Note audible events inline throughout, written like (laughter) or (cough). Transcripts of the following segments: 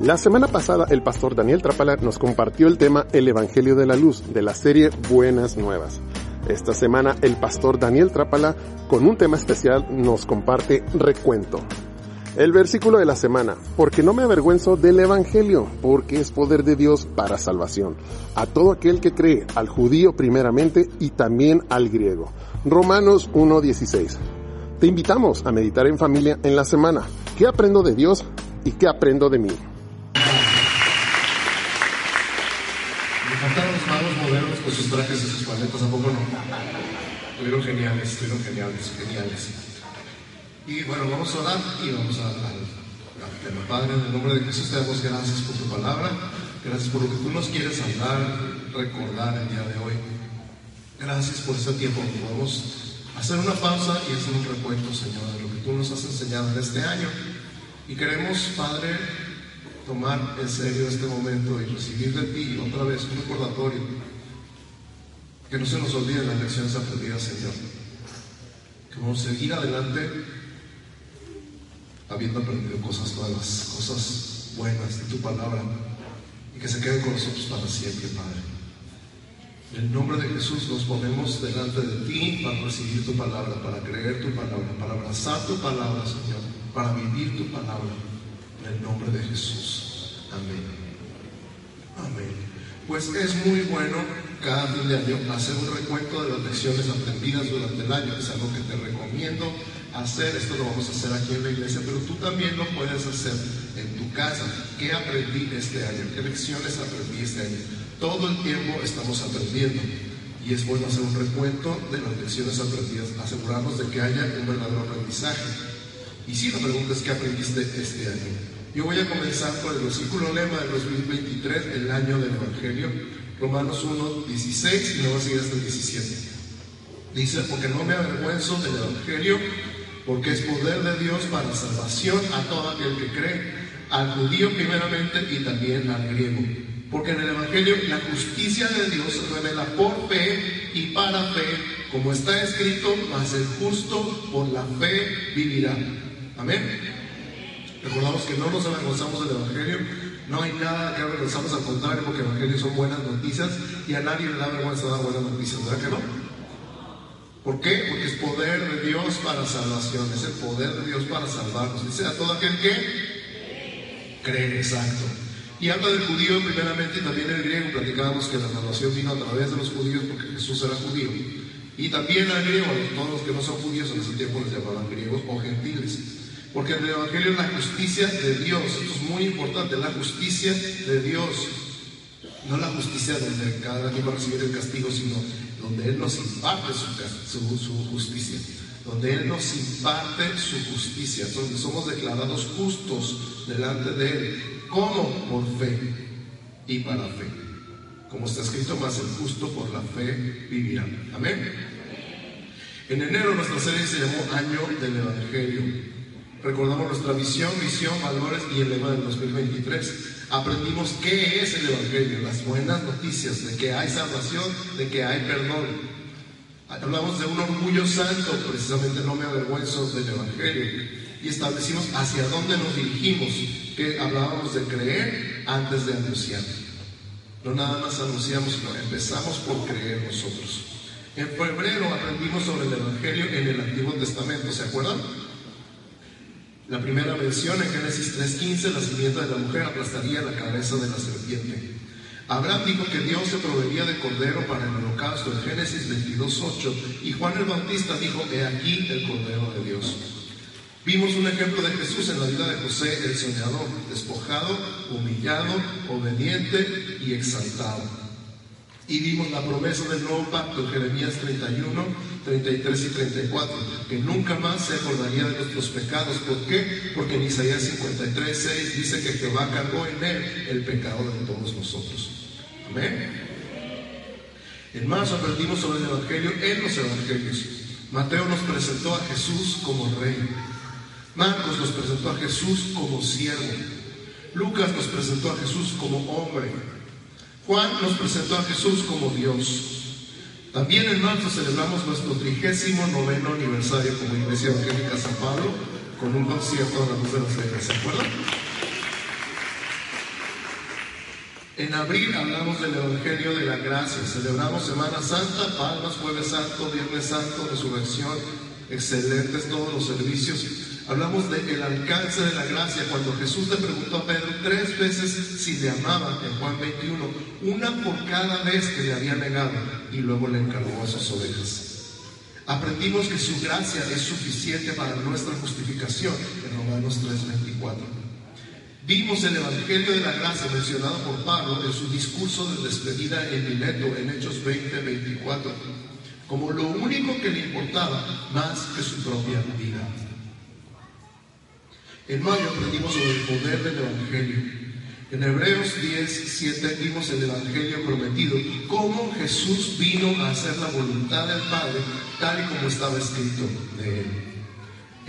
La semana pasada el pastor Daniel Trapala nos compartió el tema El Evangelio de la Luz de la serie Buenas Nuevas. Esta semana el pastor Daniel Trapala con un tema especial nos comparte Recuento. El versículo de la semana, porque no me avergüenzo del Evangelio, porque es poder de Dios para salvación, a todo aquel que cree, al judío primeramente y también al griego. Romanos 1.16. Te invitamos a meditar en familia en la semana. ¿Qué aprendo de Dios y qué aprendo de mí? encantaron los magos modernos con sus trajes y sus paletas, ¿a poco no? Estuvieron geniales, estuvieron geniales, geniales. Y bueno, vamos a orar y vamos a, al tema. Padre, en el nombre de Jesús te damos gracias por tu palabra, gracias por lo que tú nos quieres hablar, recordar el día de hoy. Gracias por este tiempo que podemos hacer una pausa y hacer un recuento, Señor, de lo que tú nos has enseñado en este año. Y queremos, Padre, tomar en serio este momento y recibir de ti otra vez un recordatorio. Que no se nos olviden las lecciones aprendidas, Señor. Que vamos a seguir adelante habiendo aprendido cosas nuevas, cosas buenas de tu palabra y que se queden con nosotros para siempre, Padre. En el nombre de Jesús nos ponemos delante de ti para recibir tu palabra, para creer tu palabra, para abrazar tu palabra, Señor, para vivir tu palabra. En el nombre de Jesús. Amén. Amén. Pues es muy bueno cada fin de año hacer un recuento de las lecciones aprendidas durante el año. Es algo que te recomiendo hacer. Esto lo vamos a hacer aquí en la iglesia, pero tú también lo puedes hacer en tu casa. ¿Qué aprendí este año? ¿Qué lecciones aprendí este año? Todo el tiempo estamos aprendiendo. Y es bueno hacer un recuento de las lecciones aprendidas, asegurarnos de que haya un verdadero aprendizaje. Y si la pregunta es, ¿qué aprendiste este año? Yo voy a comenzar por el versículo lema del 2023, el año del Evangelio, Romanos 1, 16, y luego seguir hasta el 17. Dice, porque no me avergüenzo del Evangelio, porque es poder de Dios para salvación a todo aquel que cree, al judío primeramente y también al griego. Porque en el Evangelio la justicia de Dios se revela por fe y para fe, como está escrito, mas el justo por la fe vivirá. Amén. Recordamos que no nos avergonzamos del Evangelio, no hay nada que avergonzarnos, al contrario, porque el Evangelio son buenas noticias y a nadie le da vergüenza dar buenas noticias, ¿verdad que no? ¿Por qué? Porque es poder de Dios para salvación, es el poder de Dios para salvarnos. Dice a todo aquel que cree, exacto. Y habla del judío primeramente y también el griego. Platicábamos que la salvación vino a través de los judíos porque Jesús era judío. Y también al griego, a todos los que no son judíos en ese tiempo les llamaban griegos o gentiles. Porque el Evangelio es la justicia de Dios. Esto es muy importante, la justicia de Dios. No la justicia donde cada quien va a recibir el castigo, sino donde Él nos imparte su, su, justicia. Donde Él nos imparte su justicia. Donde somos declarados justos delante de Él. ¿Cómo? Por fe y para fe. Como está escrito, más el justo por la fe vivirá. Amén. En enero nuestra serie se llamó Año del Evangelio. Recordamos nuestra visión, misión, valores y el lema del 2023. Aprendimos qué es el Evangelio, las buenas noticias de que hay salvación, de que hay perdón. Hablamos de un orgullo santo, precisamente no me avergüenzo del Evangelio. Y establecimos hacia dónde nos dirigimos, que hablábamos de creer antes de anunciar. No nada más anunciamos, sino empezamos por creer nosotros. En febrero aprendimos sobre el Evangelio en el Antiguo Testamento, ¿se acuerdan? La primera mención en Génesis 3.15, la simiente de la mujer aplastaría la cabeza de la serpiente. Abraham dijo que Dios se proveería de cordero para el holocausto en Génesis 22.8 y Juan el Bautista dijo, he aquí el cordero de Dios. Vimos un ejemplo de Jesús en la vida de José el soñador, despojado, humillado, obediente y exaltado. Y vimos la promesa del nuevo pacto en Jeremías 31, 33 y 34, que nunca más se acordaría de nuestros pecados. ¿Por qué? Porque en Isaías 53, 6 dice que Jehová cargó en él el pecado de todos nosotros. Amén. En marzo aprendimos sobre el Evangelio en los Evangelios. Mateo nos presentó a Jesús como rey. Marcos nos presentó a Jesús como siervo. Lucas nos presentó a Jesús como hombre. Juan nos presentó a Jesús como Dios. También en marzo celebramos nuestro trigésimo noveno aniversario como Iglesia Evangélica San Pablo con un concierto a la luz de las velas, ¿se acuerdan? En abril hablamos del Evangelio de la Gracia, celebramos Semana Santa, Palmas, Jueves Santo, Viernes Santo, Resurrección, excelentes todos los servicios. Hablamos del alcance de la gracia cuando Jesús le preguntó a Pedro tres veces si le amaba en Juan 21, una por cada vez que le había negado y luego le encargó a sus ovejas. Aprendimos que su gracia es suficiente para nuestra justificación en Romanos 3:24. Vimos el Evangelio de la Gracia mencionado por Pablo en su discurso de despedida en Mileto en Hechos 20-24, como lo único que le importaba más que su propia vida. En mayo aprendimos sobre el poder del Evangelio. En Hebreos 10, vimos el Evangelio prometido, cómo Jesús vino a hacer la voluntad del Padre tal y como estaba escrito de él.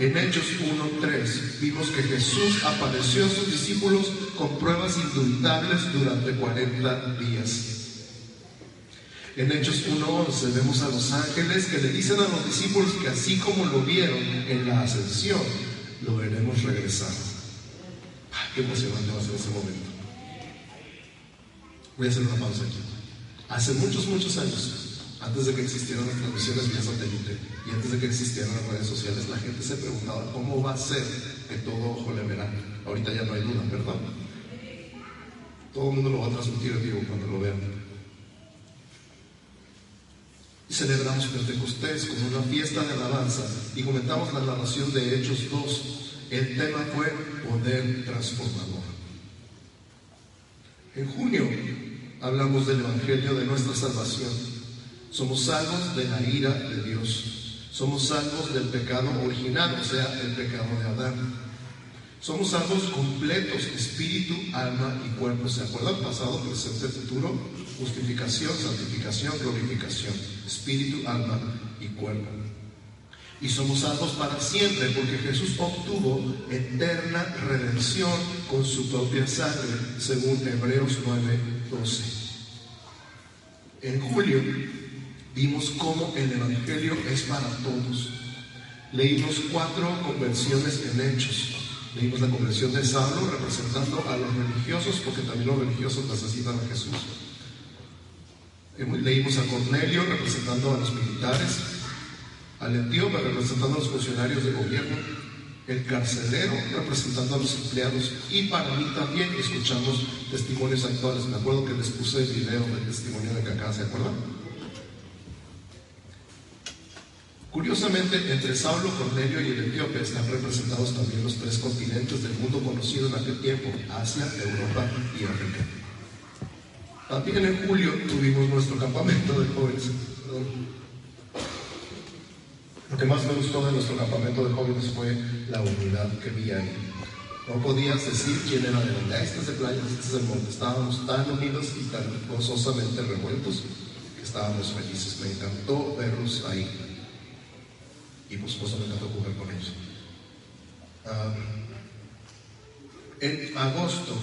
En Hechos 1.3 vimos que Jesús apareció a sus discípulos con pruebas indubitables durante 40 días. En Hechos 1.11 vemos a los ángeles que le dicen a los discípulos que así como lo vieron en la ascensión, lo veremos regresar. qué emocionante va a ser ese momento. Voy a hacer una pausa aquí. Hace muchos, muchos años, antes de que existieran las transmisiones vía satélite y antes de que existieran las redes sociales, la gente se preguntaba cómo va a ser que todo ojo le verá. Ahorita ya no hay duda, ¿verdad? Todo el mundo lo va a transmitir en vivo cuando lo vean. Celebramos Pentecostés como una fiesta de alabanza y comentamos la narración de Hechos 2. El tema fue poder transformador. En junio hablamos del Evangelio de nuestra salvación somos salvos de la ira de Dios. Somos salvos del pecado original, o sea, el pecado de Adán. Somos salvos completos, espíritu, alma y cuerpo. ¿Se acuerdan? Pasado, presente, futuro. Justificación, santificación, glorificación. Espíritu, alma y cuerpo. Y somos salvos para siempre porque Jesús obtuvo eterna redención con su propia sangre, según Hebreos 9, 12. En julio vimos cómo el Evangelio es para todos. Leímos cuatro conversiones en hechos. Leímos la conversión de Saulo representando a los religiosos, porque también los religiosos necesitan a Jesús. Leímos a Cornelio representando a los militares, al etíope representando a los funcionarios de gobierno, el carcelero representando a los empleados y para mí también escuchamos testimonios actuales. Me acuerdo que les puse el video del testimonio de Cacá, ¿se acuerdan? Curiosamente, entre Saulo, Cornelio y el etíope están representados también los tres continentes del mundo conocido en aquel tiempo, Asia, Europa y África. También en julio tuvimos nuestro campamento de jóvenes. Lo que más me gustó de nuestro campamento de jóvenes fue la unidad que vi ahí. No podías decir quién era de donde. Este es de playa, este es del monte. Estábamos tan unidos y tan gozosamente revueltos que estábamos felices. Me encantó verlos ahí y por supuesto me encantó jugar con ellos. en agosto,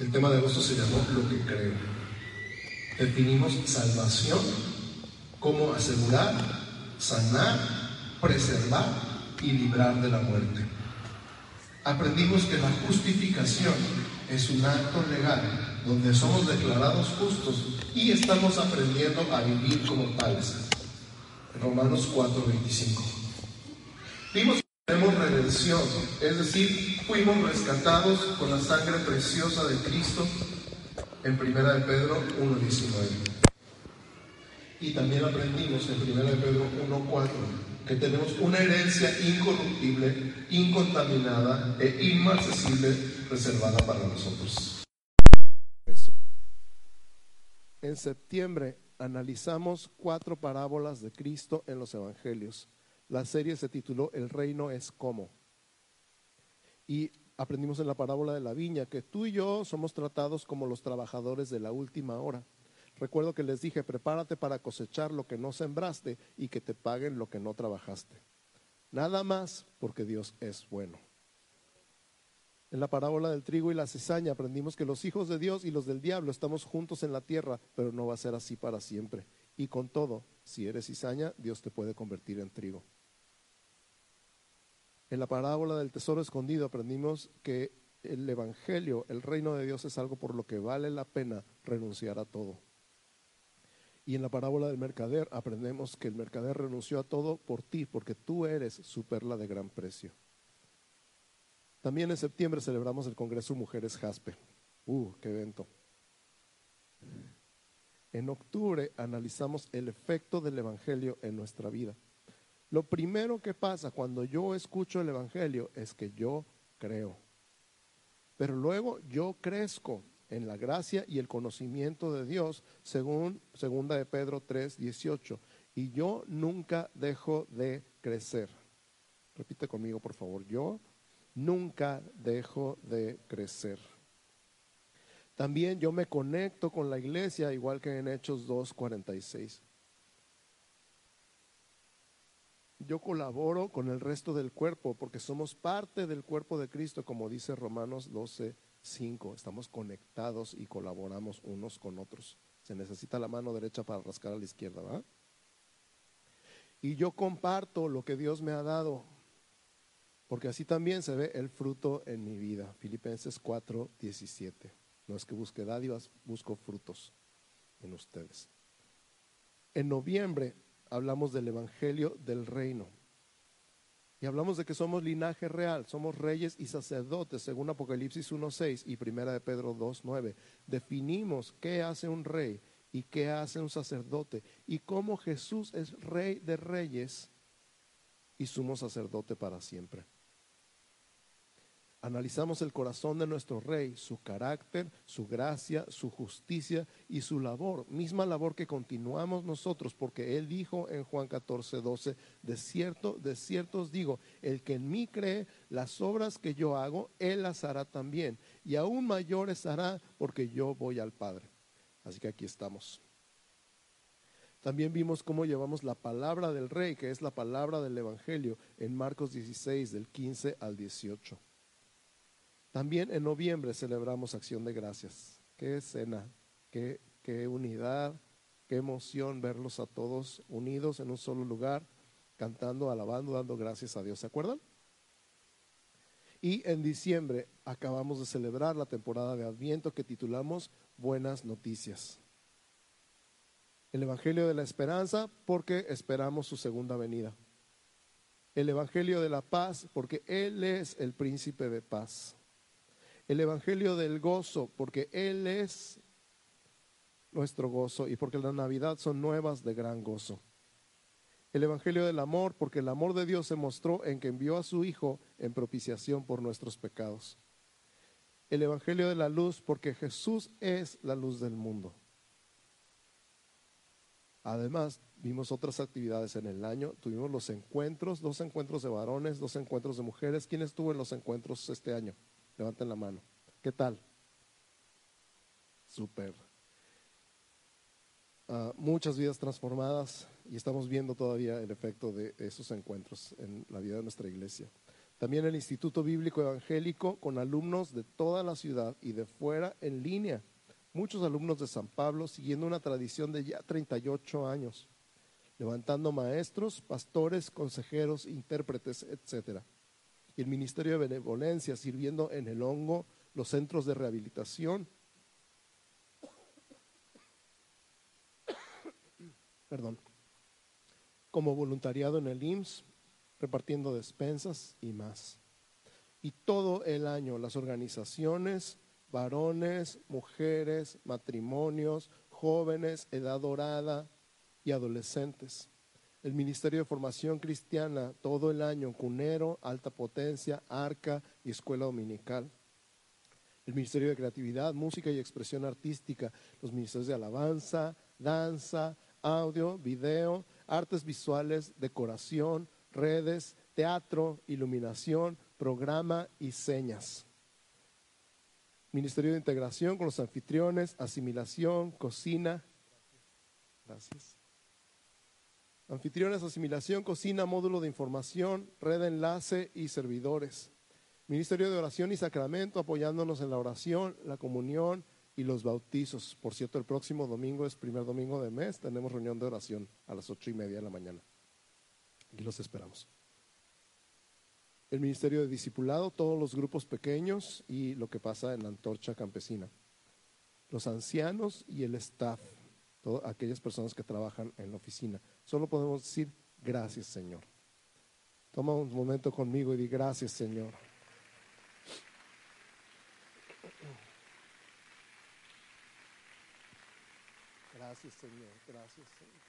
el tema de agosto se llamó Lo que creo. Definimos salvación como asegurar, sanar, preservar y librar de la muerte. Aprendimos que la justificación es un acto legal donde somos declarados justos y estamos aprendiendo a vivir como tales. Romanos 4:25. Vimos tenemos redención, es decir, fuimos rescatados con la sangre preciosa de Cristo en 1 de Pedro 1:19. Y también aprendimos en 1 de Pedro 1:4 que tenemos una herencia incorruptible, incontaminada e inmarcesible reservada para nosotros. En septiembre analizamos cuatro parábolas de Cristo en los Evangelios. La serie se tituló El reino es como. Y aprendimos en la parábola de la viña que tú y yo somos tratados como los trabajadores de la última hora. Recuerdo que les dije, prepárate para cosechar lo que no sembraste y que te paguen lo que no trabajaste. Nada más porque Dios es bueno. En la parábola del trigo y la cizaña aprendimos que los hijos de Dios y los del diablo estamos juntos en la tierra, pero no va a ser así para siempre. Y con todo, si eres cizaña, Dios te puede convertir en trigo. En la parábola del tesoro escondido aprendimos que el Evangelio, el reino de Dios es algo por lo que vale la pena renunciar a todo. Y en la parábola del mercader aprendemos que el mercader renunció a todo por ti, porque tú eres su perla de gran precio. También en septiembre celebramos el Congreso Mujeres Jaspe. ¡Uh, qué evento! En octubre analizamos el efecto del Evangelio en nuestra vida. Lo primero que pasa cuando yo escucho el Evangelio es que yo creo. Pero luego yo crezco en la gracia y el conocimiento de Dios, según segunda de Pedro 3, 18. Y yo nunca dejo de crecer. Repite conmigo, por favor. Yo nunca dejo de crecer. También yo me conecto con la iglesia, igual que en Hechos 2.46. Yo colaboro con el resto del cuerpo porque somos parte del cuerpo de Cristo, como dice Romanos 12.5. Estamos conectados y colaboramos unos con otros. Se necesita la mano derecha para rascar a la izquierda, ¿va? Y yo comparto lo que Dios me ha dado, porque así también se ve el fruto en mi vida. Filipenses 4.17. No es que busque dádivas, busco frutos en ustedes. En noviembre hablamos del Evangelio del Reino. Y hablamos de que somos linaje real, somos reyes y sacerdotes, según Apocalipsis 1.6 y Primera de Pedro 2.9. Definimos qué hace un rey y qué hace un sacerdote y cómo Jesús es rey de reyes y sumo sacerdote para siempre. Analizamos el corazón de nuestro rey, su carácter, su gracia, su justicia y su labor, misma labor que continuamos nosotros, porque él dijo en Juan 14, 12, de cierto, de cierto os digo, el que en mí cree, las obras que yo hago, él las hará también, y aún mayores hará, porque yo voy al Padre. Así que aquí estamos. También vimos cómo llevamos la palabra del rey, que es la palabra del Evangelio, en Marcos 16, del 15 al 18. También en noviembre celebramos Acción de Gracias. Qué escena, qué, qué unidad, qué emoción verlos a todos unidos en un solo lugar, cantando, alabando, dando gracias a Dios. ¿Se acuerdan? Y en diciembre acabamos de celebrar la temporada de Adviento que titulamos Buenas Noticias. El Evangelio de la Esperanza porque esperamos su segunda venida. El Evangelio de la Paz porque Él es el príncipe de paz el Evangelio del gozo, porque Él es nuestro gozo y porque la Navidad son nuevas de gran gozo. El Evangelio del amor, porque el amor de Dios se mostró en que envió a su Hijo en propiciación por nuestros pecados. El Evangelio de la luz, porque Jesús es la luz del mundo. Además, vimos otras actividades en el año. Tuvimos los encuentros, dos encuentros de varones, dos encuentros de mujeres. ¿Quién estuvo en los encuentros este año? Levanten la mano. ¿Qué tal? Súper. Ah, muchas vidas transformadas y estamos viendo todavía el efecto de esos encuentros en la vida de nuestra iglesia. También el Instituto Bíblico Evangélico con alumnos de toda la ciudad y de fuera en línea. Muchos alumnos de San Pablo siguiendo una tradición de ya 38 años, levantando maestros, pastores, consejeros, intérpretes, etcétera el Ministerio de Benevolencia sirviendo en el hongo, los centros de rehabilitación. Perdón. Como voluntariado en el IMSS, repartiendo despensas y más. Y todo el año las organizaciones, varones, mujeres, matrimonios, jóvenes, edad dorada y adolescentes el Ministerio de Formación Cristiana todo el año, Cunero, Alta Potencia, Arca y Escuela Dominical. El Ministerio de Creatividad, Música y Expresión Artística, los ministerios de Alabanza, Danza, Audio, Video, Artes Visuales, Decoración, Redes, Teatro, Iluminación, Programa y Señas. Ministerio de Integración con los anfitriones, Asimilación, Cocina. Gracias Anfitriones, asimilación, cocina, módulo de información, red de enlace y servidores. Ministerio de Oración y Sacramento apoyándonos en la oración, la comunión y los bautizos. Por cierto, el próximo domingo es primer domingo de mes, tenemos reunión de oración a las ocho y media de la mañana. Y los esperamos. el Ministerio de Discipulado, todos los grupos pequeños y lo que pasa en la antorcha campesina. Los ancianos y el staff, todas aquellas personas que trabajan en la oficina. Solo podemos decir gracias Señor. Toma un momento conmigo y di gracias Señor. Gracias Señor, gracias Señor.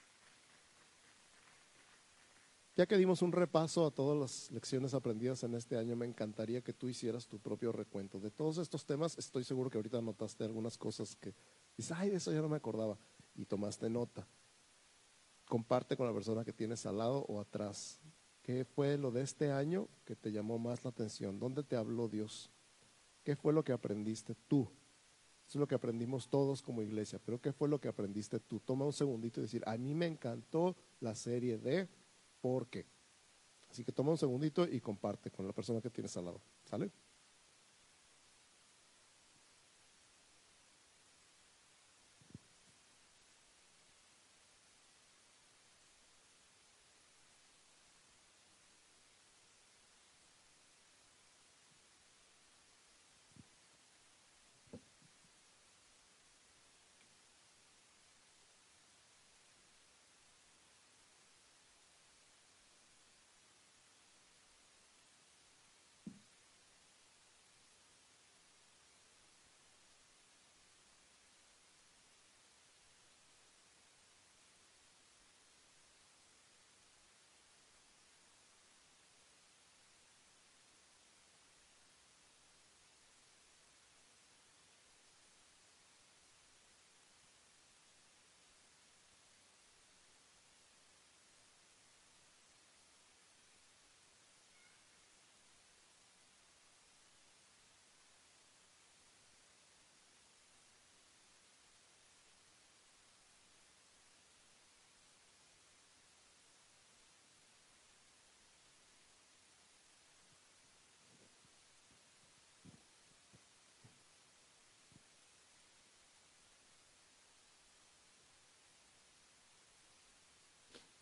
Ya que dimos un repaso a todas las lecciones aprendidas en este año, me encantaría que tú hicieras tu propio recuento. De todos estos temas, estoy seguro que ahorita notaste algunas cosas que dices, ay, de eso ya no me acordaba, y tomaste nota. Comparte con la persona que tienes al lado o atrás. ¿Qué fue lo de este año que te llamó más la atención? ¿Dónde te habló Dios? ¿Qué fue lo que aprendiste tú? Eso es lo que aprendimos todos como iglesia, pero ¿qué fue lo que aprendiste tú? Toma un segundito y decir, a mí me encantó la serie de por qué. Así que toma un segundito y comparte con la persona que tienes al lado. ¿Sale?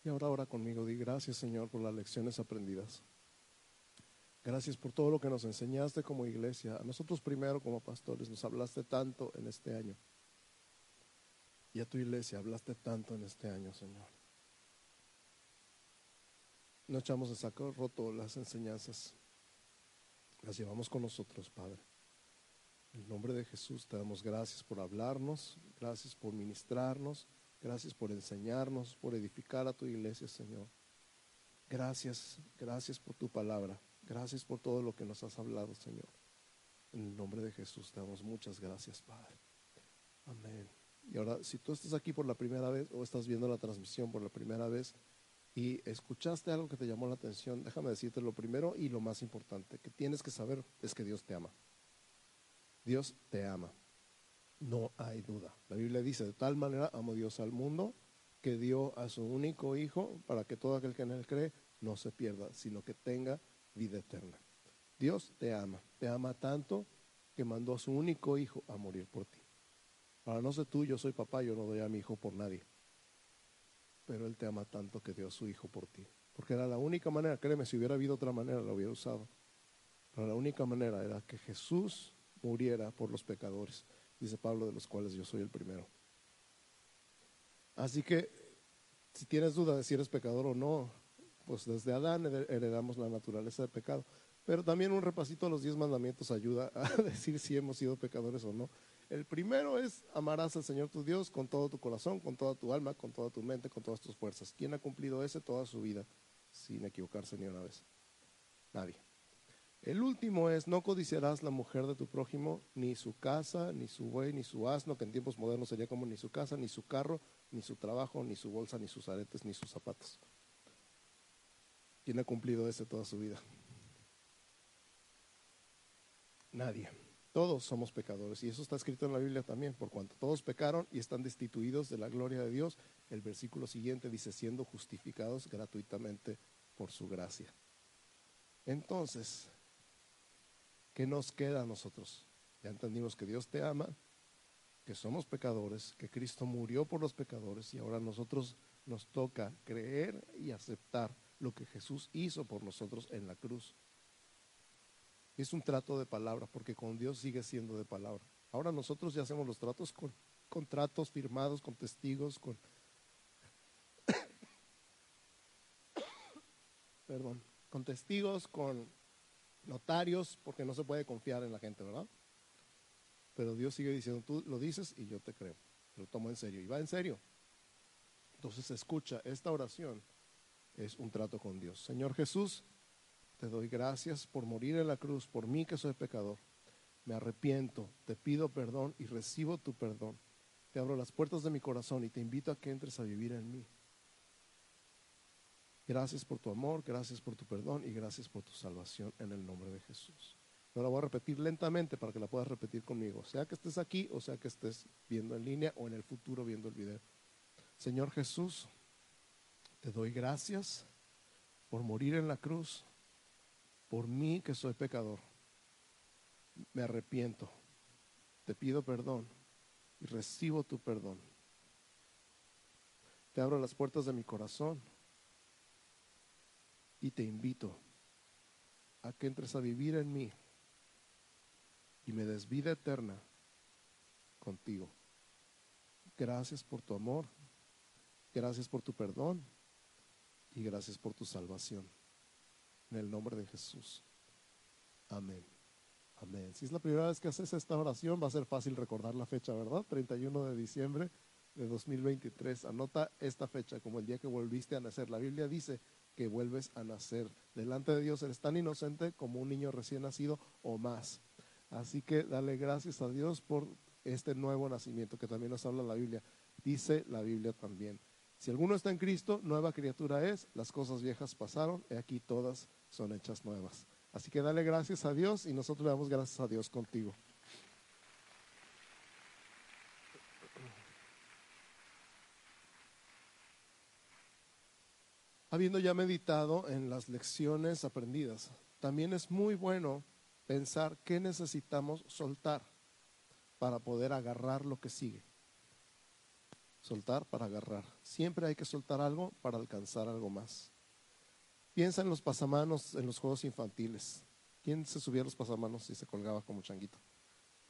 Y ahora ora conmigo, di gracias Señor por las lecciones aprendidas. Gracias por todo lo que nos enseñaste como iglesia. A nosotros primero como pastores nos hablaste tanto en este año. Y a tu iglesia hablaste tanto en este año, Señor. No echamos de saco roto las enseñanzas. Las llevamos con nosotros, Padre. En el nombre de Jesús te damos gracias por hablarnos, gracias por ministrarnos. Gracias por enseñarnos, por edificar a tu iglesia, Señor. Gracias, gracias por tu palabra. Gracias por todo lo que nos has hablado, Señor. En el nombre de Jesús te damos muchas gracias, Padre. Amén. Y ahora, si tú estás aquí por la primera vez o estás viendo la transmisión por la primera vez y escuchaste algo que te llamó la atención, déjame decirte lo primero y lo más importante que tienes que saber es que Dios te ama. Dios te ama no hay duda. La Biblia dice, de tal manera amó Dios al mundo que dio a su único Hijo para que todo aquel que en él cree no se pierda, sino que tenga vida eterna. Dios te ama, te ama tanto que mandó a su único Hijo a morir por ti. Ahora no sé tú, yo soy papá, yo no doy a mi hijo por nadie. Pero Él te ama tanto que dio a su Hijo por ti. Porque era la única manera, créeme, si hubiera habido otra manera, lo hubiera usado. Pero la única manera era que Jesús muriera por los pecadores dice Pablo, de los cuales yo soy el primero. Así que, si tienes duda de si eres pecador o no, pues desde Adán heredamos la naturaleza de pecado. Pero también un repasito a los diez mandamientos ayuda a (laughs) decir si hemos sido pecadores o no. El primero es amarás al Señor tu Dios con todo tu corazón, con toda tu alma, con toda tu mente, con todas tus fuerzas. ¿Quién ha cumplido ese toda su vida sin equivocarse ni una vez? Nadie. El último es, no codiciarás la mujer de tu prójimo, ni su casa, ni su buey, ni su asno, que en tiempos modernos sería como ni su casa, ni su carro, ni su trabajo, ni su bolsa, ni sus aretes, ni sus zapatos. ¿Quién ha cumplido ese toda su vida? Nadie. Todos somos pecadores y eso está escrito en la Biblia también, por cuanto todos pecaron y están destituidos de la gloria de Dios. El versículo siguiente dice, siendo justificados gratuitamente por su gracia. Entonces, ¿Qué nos queda a nosotros? Ya entendimos que Dios te ama, que somos pecadores, que Cristo murió por los pecadores y ahora a nosotros nos toca creer y aceptar lo que Jesús hizo por nosotros en la cruz. Es un trato de palabra, porque con Dios sigue siendo de palabra. Ahora nosotros ya hacemos los tratos con contratos firmados, con testigos, con... (coughs) Perdón, con testigos, con notarios, porque no se puede confiar en la gente, ¿verdad? Pero Dios sigue diciendo, tú lo dices y yo te creo, lo tomo en serio, y va en serio. Entonces escucha, esta oración es un trato con Dios. Señor Jesús, te doy gracias por morir en la cruz, por mí que soy pecador. Me arrepiento, te pido perdón y recibo tu perdón. Te abro las puertas de mi corazón y te invito a que entres a vivir en mí. Gracias por tu amor, gracias por tu perdón y gracias por tu salvación en el nombre de Jesús. Yo la voy a repetir lentamente para que la puedas repetir conmigo, sea que estés aquí o sea que estés viendo en línea o en el futuro viendo el video. Señor Jesús, te doy gracias por morir en la cruz, por mí que soy pecador. Me arrepiento, te pido perdón y recibo tu perdón. Te abro las puertas de mi corazón y te invito a que entres a vivir en mí y me des vida eterna contigo. Gracias por tu amor, gracias por tu perdón y gracias por tu salvación. En el nombre de Jesús. Amén. Amén. Si es la primera vez que haces esta oración, va a ser fácil recordar la fecha, ¿verdad? 31 de diciembre de 2023. Anota esta fecha como el día que volviste a nacer. La Biblia dice que vuelves a nacer. Delante de Dios eres tan inocente como un niño recién nacido o más. Así que dale gracias a Dios por este nuevo nacimiento que también nos habla la Biblia. Dice la Biblia también. Si alguno está en Cristo, nueva criatura es, las cosas viejas pasaron, y aquí todas son hechas nuevas. Así que dale gracias a Dios y nosotros le damos gracias a Dios contigo. Habiendo ya meditado en las lecciones aprendidas, también es muy bueno pensar qué necesitamos soltar para poder agarrar lo que sigue. Soltar para agarrar. Siempre hay que soltar algo para alcanzar algo más. Piensa en los pasamanos en los juegos infantiles. ¿Quién se subía a los pasamanos y se colgaba como changuito?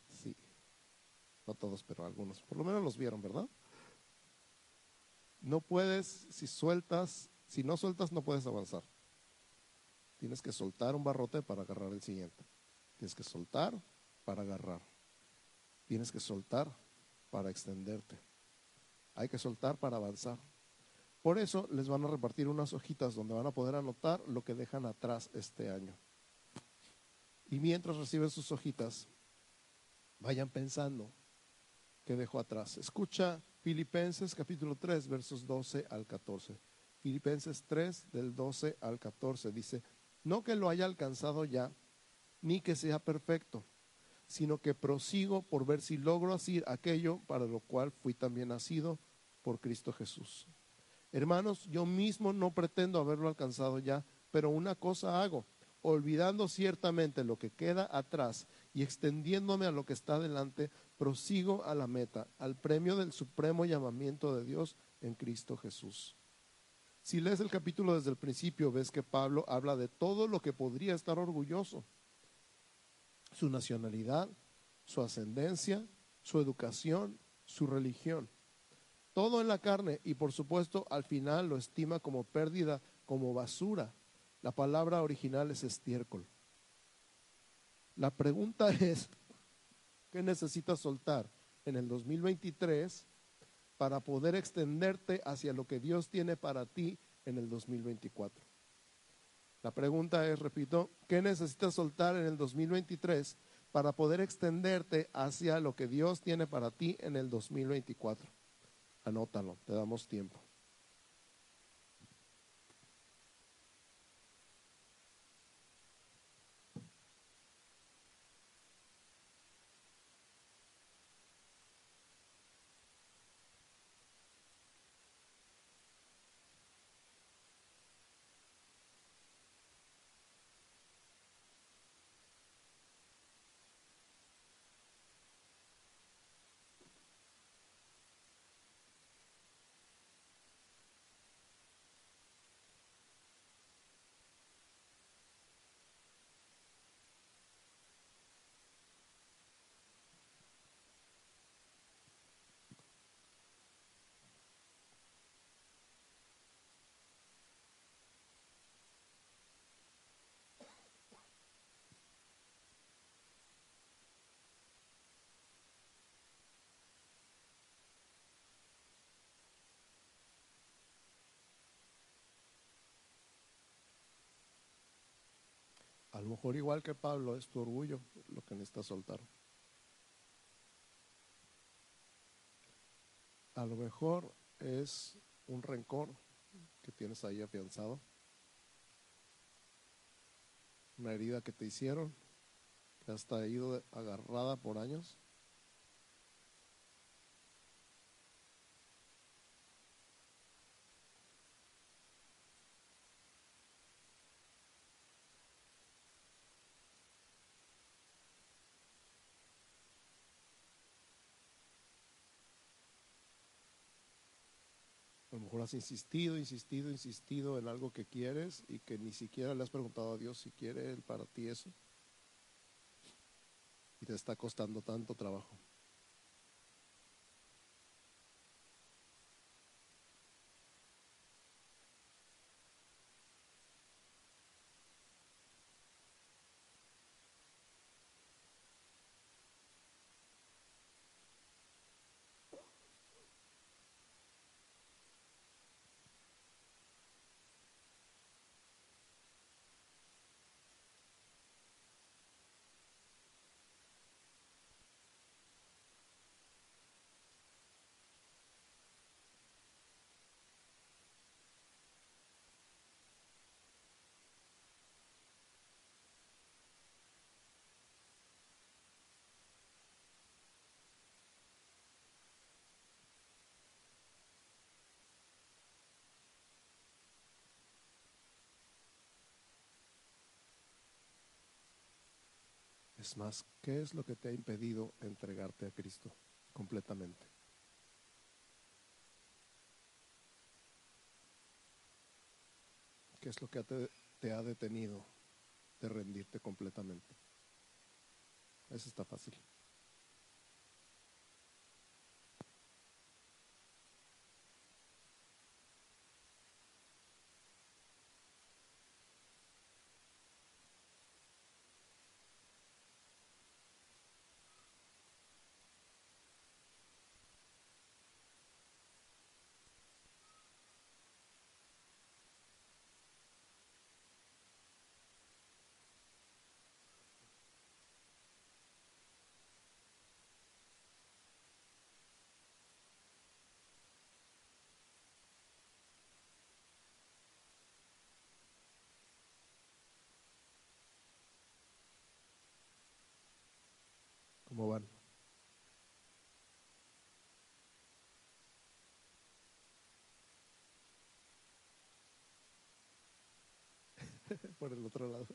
Sí. No todos, pero algunos. Por lo menos los vieron, ¿verdad? No puedes, si sueltas si no sueltas, no puedes avanzar. Tienes que soltar un barrote para agarrar el siguiente. Tienes que soltar para agarrar. Tienes que soltar para extenderte. Hay que soltar para avanzar. Por eso les van a repartir unas hojitas donde van a poder anotar lo que dejan atrás este año. Y mientras reciben sus hojitas, vayan pensando qué dejó atrás. Escucha Filipenses capítulo 3, versos 12 al 14. Filipenses 3 del 12 al 14 dice, no que lo haya alcanzado ya, ni que sea perfecto, sino que prosigo por ver si logro hacer aquello para lo cual fui también nacido por Cristo Jesús. Hermanos, yo mismo no pretendo haberlo alcanzado ya, pero una cosa hago, olvidando ciertamente lo que queda atrás y extendiéndome a lo que está delante, prosigo a la meta, al premio del supremo llamamiento de Dios en Cristo Jesús. Si lees el capítulo desde el principio, ves que Pablo habla de todo lo que podría estar orgulloso. Su nacionalidad, su ascendencia, su educación, su religión. Todo en la carne y por supuesto al final lo estima como pérdida, como basura. La palabra original es estiércol. La pregunta (laughs) es, ¿qué necesitas soltar en el 2023 para poder extenderte hacia lo que Dios tiene para ti en el 2024. La pregunta es, repito, ¿qué necesitas soltar en el 2023 para poder extenderte hacia lo que Dios tiene para ti en el 2024? Anótalo, te damos tiempo. Lo mejor igual que Pablo es tu orgullo lo que necesitas soltar. A lo mejor es un rencor que tienes ahí afianzado, una herida que te hicieron, que has ido agarrada por años. A lo mejor has insistido, insistido, insistido en algo que quieres y que ni siquiera le has preguntado a Dios si quiere Él para ti eso. Y te está costando tanto trabajo. Es más, ¿qué es lo que te ha impedido entregarte a Cristo completamente? ¿Qué es lo que te, ha detenido de rendirte completamente? Eso está fácil. (laughs) Por el otro lado.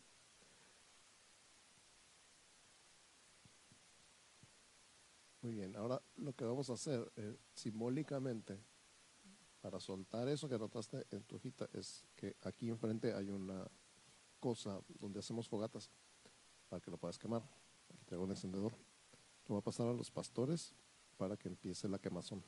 Muy bien, ahora lo que vamos a hacer eh, simbólicamente para soltar eso que anotaste en tu hojita es que aquí enfrente hay una cosa donde hacemos fogatas para que lo puedas quemar. Aquí tengo un encendedor. Lo voy a pasar a los pastores para que empiece la quemazón.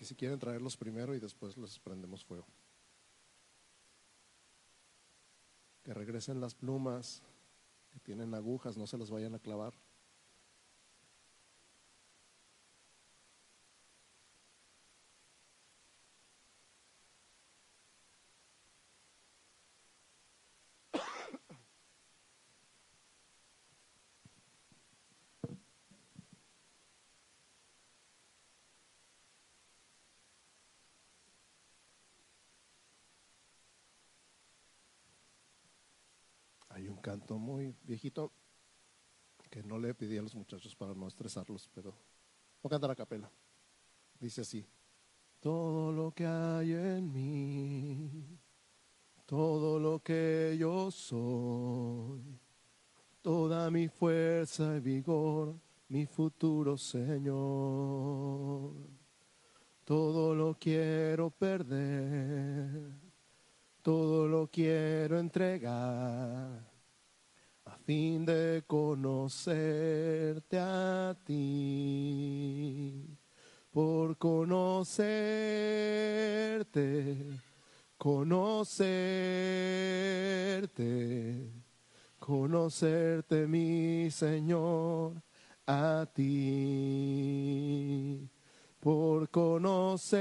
Que si quieren traerlos primero y después les prendemos fuego. Que regresen las plumas que tienen agujas, no se las vayan a clavar. Hay un canto muy viejito que no le pedí a los muchachos para no estresarlos, pero voy a cantar a capela. Dice así, todo lo que hay en mí, todo lo que yo soy, toda mi fuerza y vigor, mi futuro Señor, todo lo quiero perder, todo lo quiero entregar a fin de conocerte a ti, por conocerte, conocerte, conocerte mi Señor a ti, por conocerte,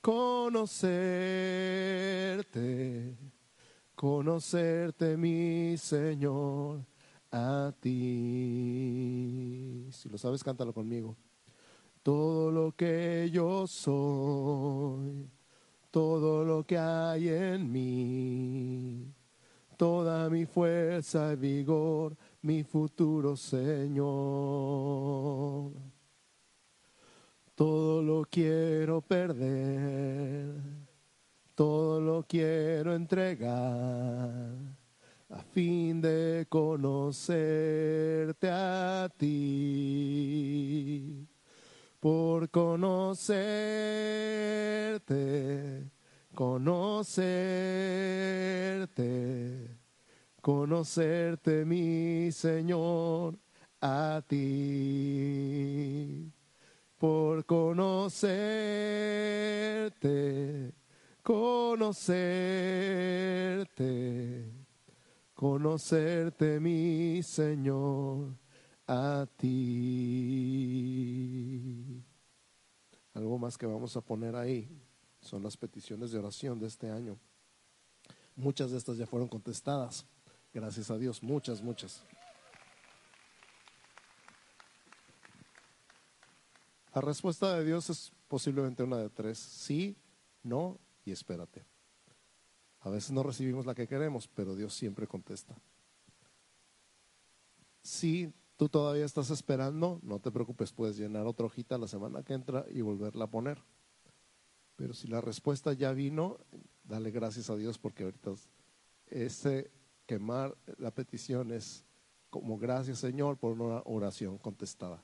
conocerte conocerte, mi Señor, a ti. Si lo sabes, cántalo conmigo. Todo lo que yo soy, todo lo que hay en mí, toda mi fuerza y vigor, mi futuro Señor. Todo lo quiero perder todo lo quiero entregar a fin de conocerte a ti. Por conocerte, conocerte, conocerte mi Señor a ti. Por conocerte, conocerte, conocerte mi Señor a ti. Algo más que vamos a poner ahí son las peticiones de oración de este año. Muchas de estas ya fueron contestadas, gracias a Dios, muchas, muchas. La respuesta de Dios es posiblemente una de tres, sí, no y espérate. A veces no recibimos la que queremos, pero Dios siempre contesta. Si tú todavía estás esperando, no te preocupes, puedes llenar otra hojita la semana que entra y volverla a poner. Pero si la respuesta ya vino, dale gracias a Dios porque ahorita ese quemar la petición es como gracias Señor por una oración contestada.